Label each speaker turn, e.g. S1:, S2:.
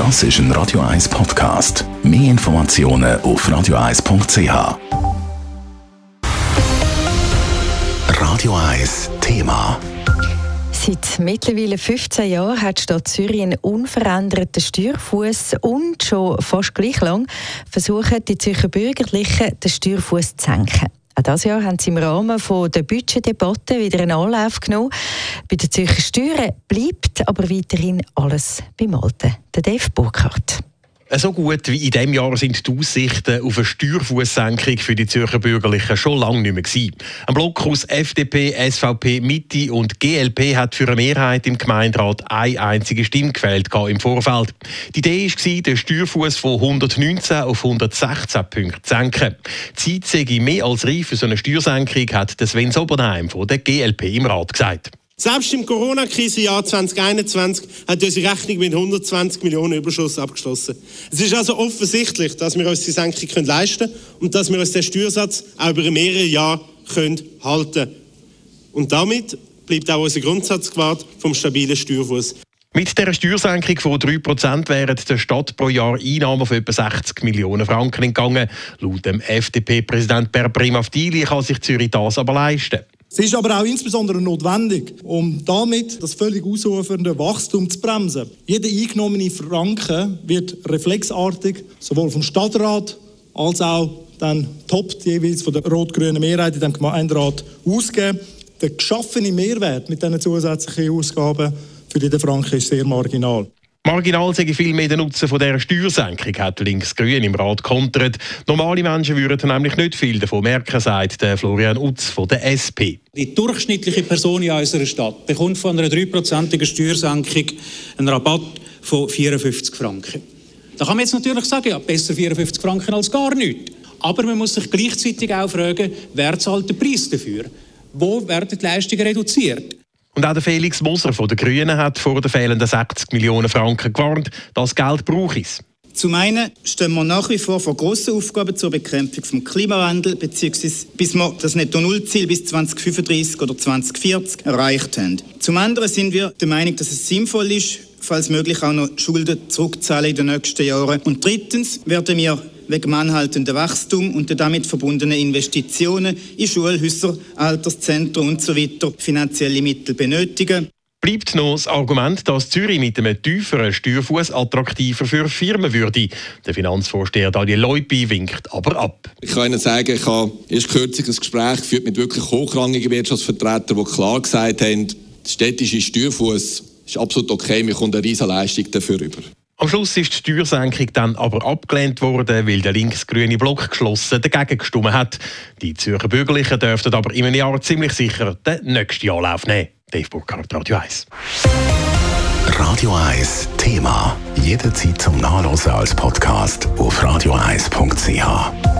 S1: Das ist ein Radio 1 Podcast. Mehr Informationen auf radio1.ch. Radio 1 Thema.
S2: Seit mittlerweile 15 Jahren hat die Stadt Zürich einen unveränderten Steuerfuß und schon fast gleich lang versuchen die Zürcher Bürgerlichen den Steuerfuß zu senken. Auch dieses Jahr haben sie im Rahmen der Budgetdebatte wieder einen Anlauf genommen. Bei den Zürcher Steuern bleibt aber weiterhin alles beim Alten. Der Dave Burkhardt.
S3: So gut wie in diesem Jahr sind die Aussichten auf eine Steuerfußsenkung für die Zürcher Bürgerlichen schon lange nicht mehr gewesen. Ein Block aus FDP, SVP, Mitte und GLP hat für eine Mehrheit im Gemeinderat eine einzige Stimme gewählt im Vorfeld. Die Idee war, den Steuerfuß von 119 auf 116 Punkte zu senken. Die Zeit mehr als reif für so eine Steuersenkung, hat Sven Sobernheim von der GLP im Rat gesagt.
S4: Selbst im Corona-Krisenjahr 2021 hat unsere Rechnung mit 120 Millionen Überschuss abgeschlossen. Es ist also offensichtlich, dass wir uns die Senkung leisten können und dass wir uns den Steuersatz auch über mehrere Jahre können halten Und damit bleibt auch unser Grundsatz gewahrt vom stabilen Steuerfuß.
S3: Mit der Steuersenkung von 3% wären der Stadt pro Jahr Einnahmen von etwa 60 Millionen Franken entgangen. Laut dem FDP-Präsident Per Primavdili kann sich Zürich das aber leisten.
S5: Es ist aber auch insbesondere notwendig, um damit das völlig ausufernde Wachstum zu bremsen. Jeder eingenommene Franken wird reflexartig sowohl vom Stadtrat als auch dann top jeweils von der rot-grünen Mehrheit in dem Gemeinderat ausgegeben. Der geschaffene Mehrwert mit diesen zusätzlichen Ausgaben für die Franken ist sehr marginal.
S3: Marginal sei viel mehr der Nutzen von dieser Steuersenkung, hat Links-Grün im Rat kontert. Normale Menschen würden nämlich nicht viel davon merken, sagt Florian Utz von der SP.
S6: Die durchschnittliche Person in unserer Stadt bekommt von einer 3%igen Steuersenkung einen Rabatt von 54 Franken. Da kann man jetzt natürlich sagen, ja, besser 54 Franken als gar nichts. Aber man muss sich gleichzeitig auch fragen, wer zahlt den Preis dafür? Wo werden die Leistungen reduziert?
S3: Und auch der Felix Moser von den Grünen hat vor den fehlenden 60 Millionen Franken gewarnt. Das Geld brauche es.
S7: Zum einen stehen wir nach wie vor vor grossen Aufgaben zur Bekämpfung des Klimawandels, beziehungsweise bis wir das Netto-Null-Ziel bis 2035 oder 2040 erreicht haben. Zum anderen sind wir der Meinung, dass es sinnvoll ist, falls möglich auch noch Schulden zurückzahlen in den nächsten Jahren. Und drittens werden wir wegen anhaltenden Wachstum und der damit verbundenen Investitionen in Schulhäuser, Alterszentren usw. So finanzielle Mittel benötigen.
S3: Bleibt noch das Argument, dass Zürich mit einem tieferen Steuerfuß attraktiver für Firmen würde. Der Finanzvorsteher Daniel Leupi winkt aber ab.
S8: Ich kann Ihnen sagen, ich habe erst kürzlich ein Gespräch geführt mit wirklich hochrangigen Wirtschaftsvertretern, die klar gesagt haben, der städtische Steuerfuß ist absolut okay, wir kommen eine riesige Leistung dafür über.
S3: Am Schluss ist die Steuersenkung dann aber abgelehnt worden, weil der links-grüne Block geschlossen dagegen gestimmt hat. Die Zürcher Bürgerlichen dürften aber in einem Jahr ziemlich sicher den nächsten Anlauf nehmen. Dave Burkhardt, Radio 1.
S1: Radio 1 Thema. Jederzeit zum Nachlesen als Podcast auf radio1.ch.